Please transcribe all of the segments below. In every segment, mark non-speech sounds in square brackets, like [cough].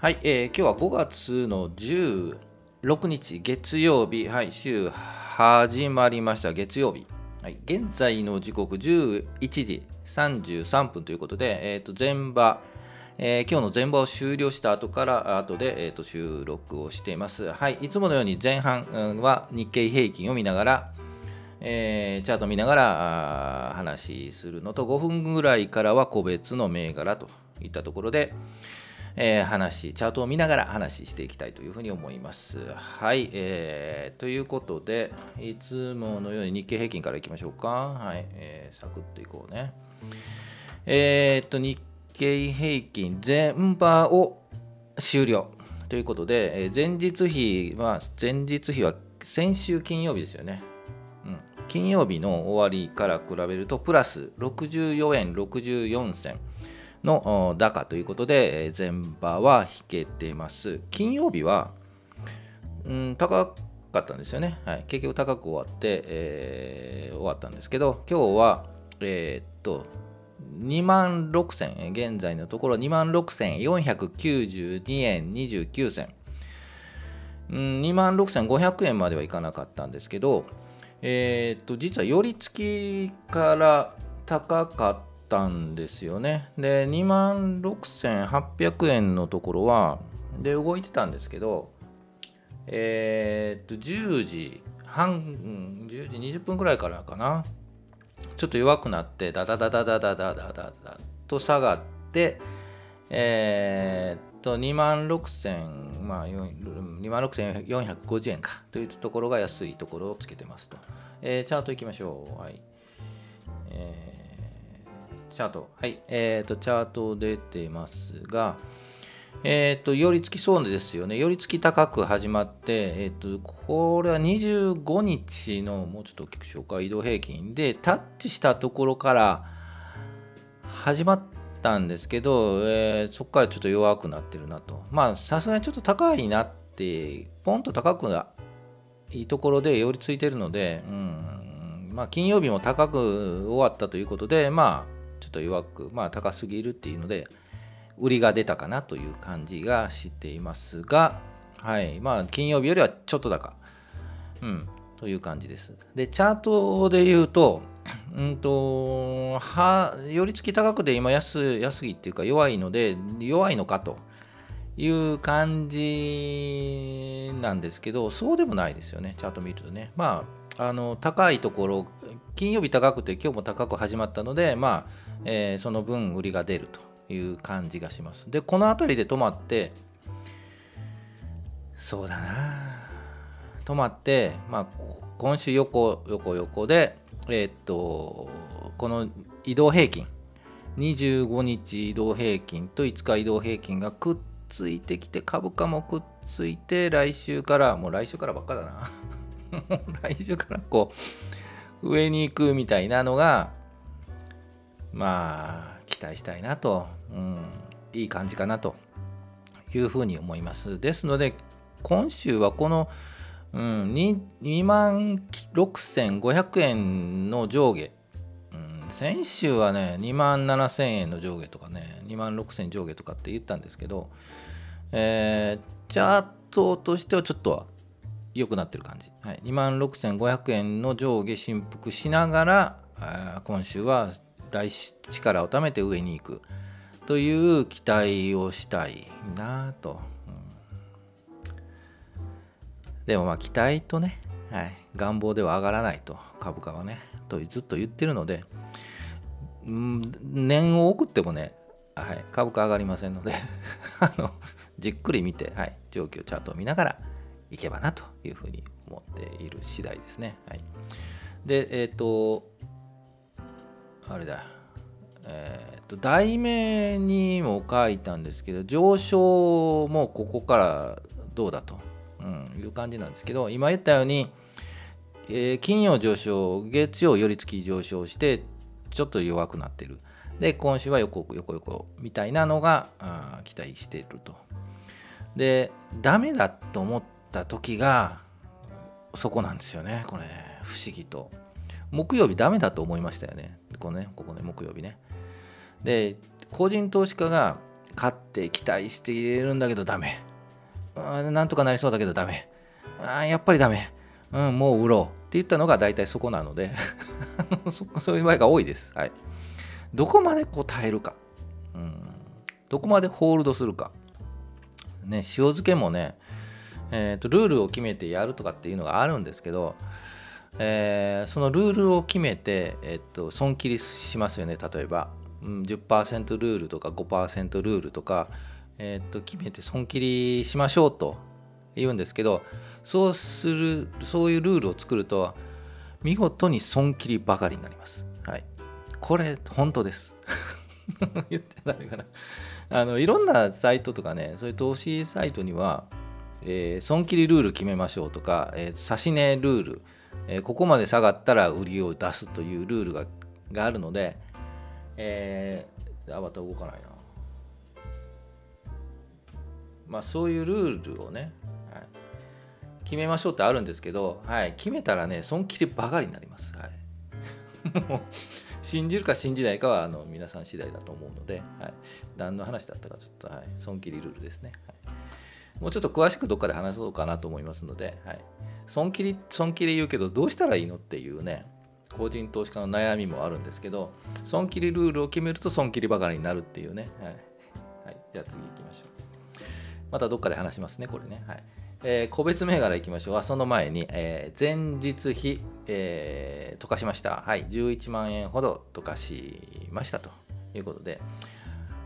はい、えー今日は5月の16日月曜日、はい、週始まりました月曜日。はい、現在の時刻11時33分ということで、えー、と前場、えー今日の前場を終了した後から後で、えー、と収録をしています。はい、いつものように前半は日経平均を見ながら、えーチャート見ながら話するのと5分ぐらいからは個別の銘柄といったところで、えー話チャートを見ながら話していきたいというふうに思います。はい、えーということでいつものように日経平均からいきましょうか。はい、えーサクッといこうね。えーっと日経平均全場を終了ということで、えー前日比は前日比は先週金曜日ですよね。うん、金曜日の終わりから比べるとプラス64円64銭の高ということで、前場は引けています。金曜日は、うん、高かったんですよね。はい、結局高く終わって、えー終わったんですけど、今日は、えーっと、2万6000円、現在のところ2万6492円29銭。うん、2万6500円まではいかなかったんですけど、えーっと実は寄り付きから高かったたんですよね。で、2万6800円のところは、で、動いてたんですけど、えーっと、10時半、10時20分ぐらいからかな、ちょっと弱くなって、ダダダダダダダダダダと下がって、えーっと、2万6000、まあ、2万6450円かというところが安いところをつけてますと。えーチャートいきましょう。はい。えーチャート。はい。えーっと、チャート出てますが、えーっと、寄り付きそうですよね。寄り付き高く始まって、えーっと、これは25日の、もうちょっと大きくしようか、移動平均で、タッチしたところから始まったんですけど、えーそこからちょっと弱くなってるなと。まあ、さすがにちょっと高いなって、ポンと高くないいところで寄り付いてるので、うん、まあ、金曜日も高く終わったということで、まあ、ちょっと弱く、まあ、高すぎるっていうので、売りが出たかなという感じがしていますが、はい、まあ、金曜日よりはちょっと高。うん、という感じです。で、チャートで言うと、うんと、は、寄り付き高くで今安、安いっていうか弱いので、弱いのかという感じなんですけど、そうでもないですよね、チャート見るとね。まあ、あの、高いところ、金曜日高くて今日も高く始まったので、まあ、えーその分売りが出るという感じがします。で、この辺りで止まって、そうだな止まって、まあ、今週横横横で、えーっとこの移動平均25日移動平均と5日移動平均がくっついてきて株価もくっついて来週からもう来週からばっかだな [laughs] 来週からこう上に行くみたいなのがまあ期待したいなと、うん、いい感じかなというふうに思います。ですので、今週はこの、うん、2, 万6500円の上下、うん、先週はね、2万7000円の上下とかね、2万6000円上下とかって言ったんですけど、えーチャートとしてはちょっとは良くなってる感じ。はい、2万6500円の上下振幅しながら、今週は来週力をためて上に行く。という期待をしたいなと。うん。でもまあ期待とね、はい、願望では上がらないと。株価はね。とずっと言ってるので、うん、念を送ってもね、はい、株価上がりませんので。[laughs] あのじっくり見て、はい、状況チャートを見ながらいけばなというふうに思っている次第ですね。はい、で、えっ、と、あれだ、えっ、と、題名にも書いたんですけど、上昇もここからどうだと、うん、いう感じなんですけど、今言ったように、えー金曜上昇、月曜寄り付き上昇して、ちょっと弱くなってる。で、今週は横横横みたいなのがあ期待していると。で、ダメだと思った時が、そこなんですよね、これ、不思議と。木曜日ダメだと思いましたよね。このね、ここね、木曜日ね。で、個人投資家が買って期待して入れるんだけどダメ。なんとかなりそうだけどダメ。あやっぱりダメ。うんもう売ろう。って言ったのが大体そこなので。[laughs] そういう場合が多いです、はい、どこまでこう耐えるか、うん、どこまでホールドするか。ね塩漬けもねえーと、ルールを決めてやるとかっていうのがあるんですけど、えー、そのルールを決めて、えーと、損切りしますよね例えば、うん、10%ルールとか5%ルールとか、えーと、決めて損切りしましょうと言うんですけどそうするそういうルールを作ると見事に損切りばかりになります。はい、これ本当です。[laughs] 言ってないかな。あのいろんなサイトとかねそういう投資サイトにはえー、損切りルール決めましょうとか、えー、指値ルール、えー、ここまで下がったら売りを出すというルールががあるので、えー、あまた動かないな。まあそういうルールをね、はい、決めましょうってあるんですけど、はい、決めたらね、損切りばかりになります。はい、[laughs] 信じるか信じないかはあの皆さん次第だと思うので、はい、何の話だったかちょっと、はい、損切りルールですね。はいもうちょっと詳しくどっかで話そうかなと思いますので、はい、損切り損切り言うけどどうしたらいいのっていうね個人投資家の悩みもあるんですけど損切りルールを決めると損切りばかりになるっていうね、はい。はい、じゃあ次行きましょう。またどっかで話しますねこれね、はい。えー、個別銘柄いきましょう。その前に、えー、前日比、えー、溶かしました。はい。11万円ほど溶かしましたということで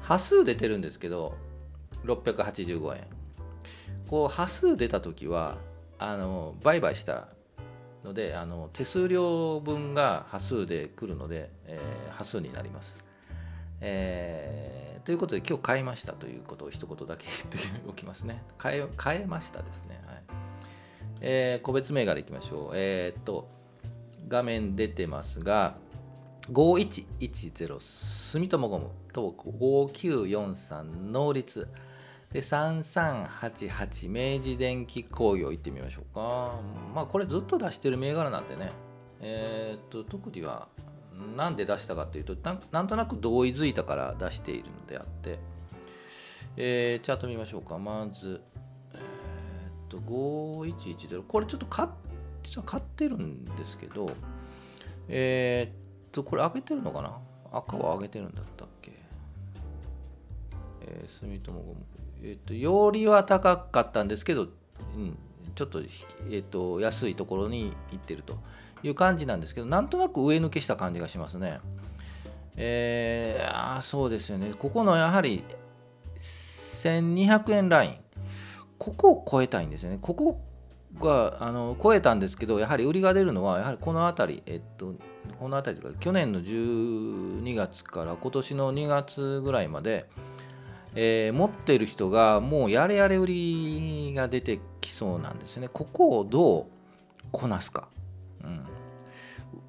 端数出てるんですけど685円。こう端数出た時はあの売買したのであの手数料分が端数で来るので、えー、端数になります。えー、ということで今日買いましたということを一言だけ言っておきますね。[laughs] 買え買えましたですね。はいえー、個別銘柄いきましょう。えー、っと画面出てますが5110住友ゴムと5943能率で3388明治電機工業行ってみましょうか。まあこれずっと出してる銘柄なんでね。えー、っと特には何で出したかというとなんとなく同意づいたから出しているのであって、えー、チャート見ましょうか。まずえー、っと5110これちょっと買実は買ってるんですけどえー、っとこれ上げてるのかな？赤は上げてるんだったっけ？えー、住友ゴム。えーと、よりは高かったんですけど、うん、ちょっと,、えーと、安いところに行ってるという感じなんですけどなんとなく上抜けした感じがしますね。えー、あそうですよねここのやはり1200円ラインここを超えたいんですよね。ここがあの超えたんですけどやはり売りが出るのはやはりこの辺り、えっと、この辺りとか去年の12月から今年の2月ぐらいまでえー、持ってる人がもうやれやれ売りが出てきそうなんですね。ここをどうこなすか。うん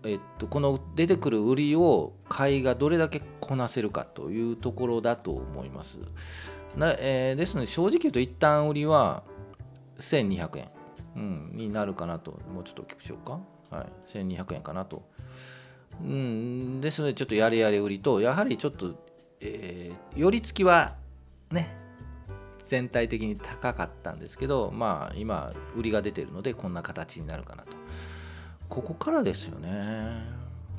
えっと、この出てくる売りを買いがどれだけこなせるかというところだと思います。なえー、ですので正直言うと一旦売りは1200円、うん、になるかなともうちょっとお聞きしようか。はい、1200円かなと。うん、ですのでちょっとやれやれ売りとやはりちょっと、えー、寄り付きはね全体的に高かったんですけどまあ今売りが出てるのでこんな形になるかなと。ここからですよね。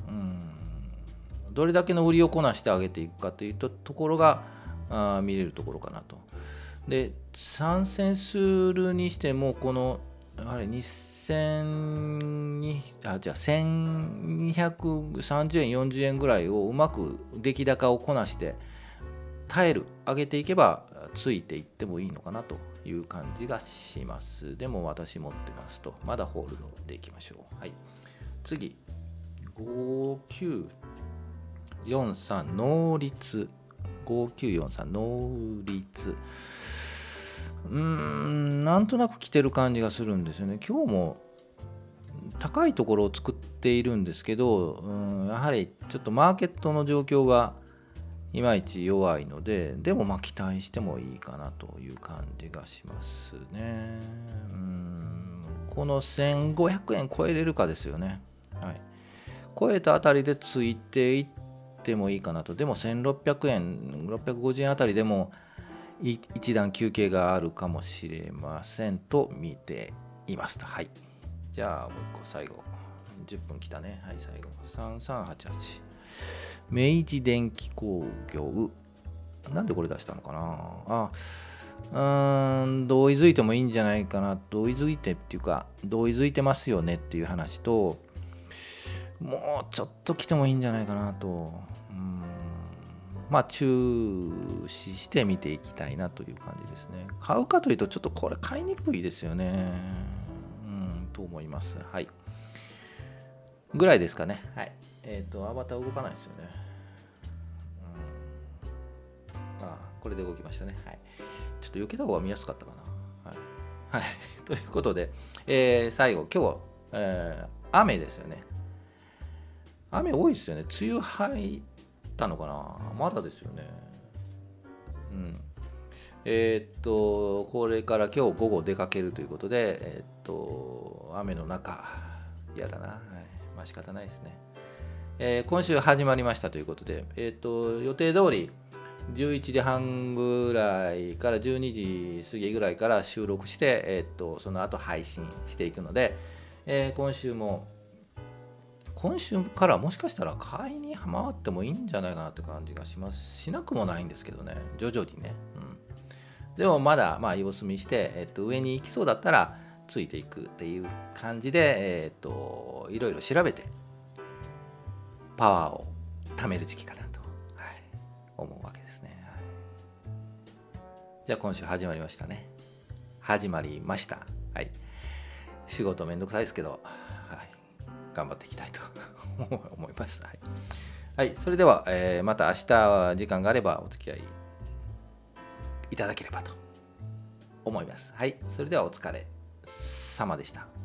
うん。どれだけの売りをこなしてあげていくかというとところがあ見れるところかなと。で参戦するにしてもこのやはり2000にあじゃあ1230円40円ぐらいをうまく出来高をこなして耐える上げていけばついていってもいいのかなという感じがします。でも私持ってますとまだホールドでいきましょう。はい。次。5943能率。5943能率。うーんなんとなく来てる感じがするんですよね。今日も高いところを作っているんですけどうんやはりちょっとマーケットの状況がいまいち弱いのででもまあ期待してもいいかなという感じがしますねこの1500円超えれるかですよねはい超えたあたりでついていってもいいかなとでも1600円650円あたりでも一段休憩があるかもしれませんと見ていますと。はい。じゃあもう一個最後。10分来たね。はい、最後。3388。明治電機工業。なんでこれ出したのかな？あ、うーん、同意づいてもいいんじゃないかな。同意づいてっていうか、同意づいてますよねっていう話と、もうちょっと来てもいいんじゃないかなと。うんまあ、注視して見ていきたいなという感じですね。買うかというと、ちょっとこれ買いにくいですよね。うん、と思います。はい。ぐらいですかね。はい。えっ、ー、と、アバター動かないですよね。うん、ああ、これで動きましたね。はい。ちょっと避けた方が見やすかったかな。はい。はい、[laughs] ということで、えー、最後、今日は、えー、雨ですよね。雨多いですよね。梅雨入ったのかなまだですよね。うん。えー、っと、これから今日午後出かけるということで、えー、っと、雨の中、嫌だな。はい。まあ仕方ないですね。えー、今週始まりましたということで、えっと、予定通り、11時半ぐらいから12時過ぎぐらいから収録して、えっと、その後配信していくので、え今週も今週からもしかしたら買いに回ってもいいんじゃないかなって感じがします。しなくもないんですけどね。徐々にね、うん、でもまだまあ様子見して、えっと、上に行きそうだったらついていくっていう感じで、えっと、いろいろ調べてパワーを貯める時期かなと、はい、思うわけですね、はい、じゃあ今週始まりましたね。始まりました。はい。仕事めんどくさいですけどはい。頑張っていきたいと [laughs] 思います。はい、はい、それでは、えー、また明日時間があればお付き合いいただければと思います。はい、それではお疲れ様でした。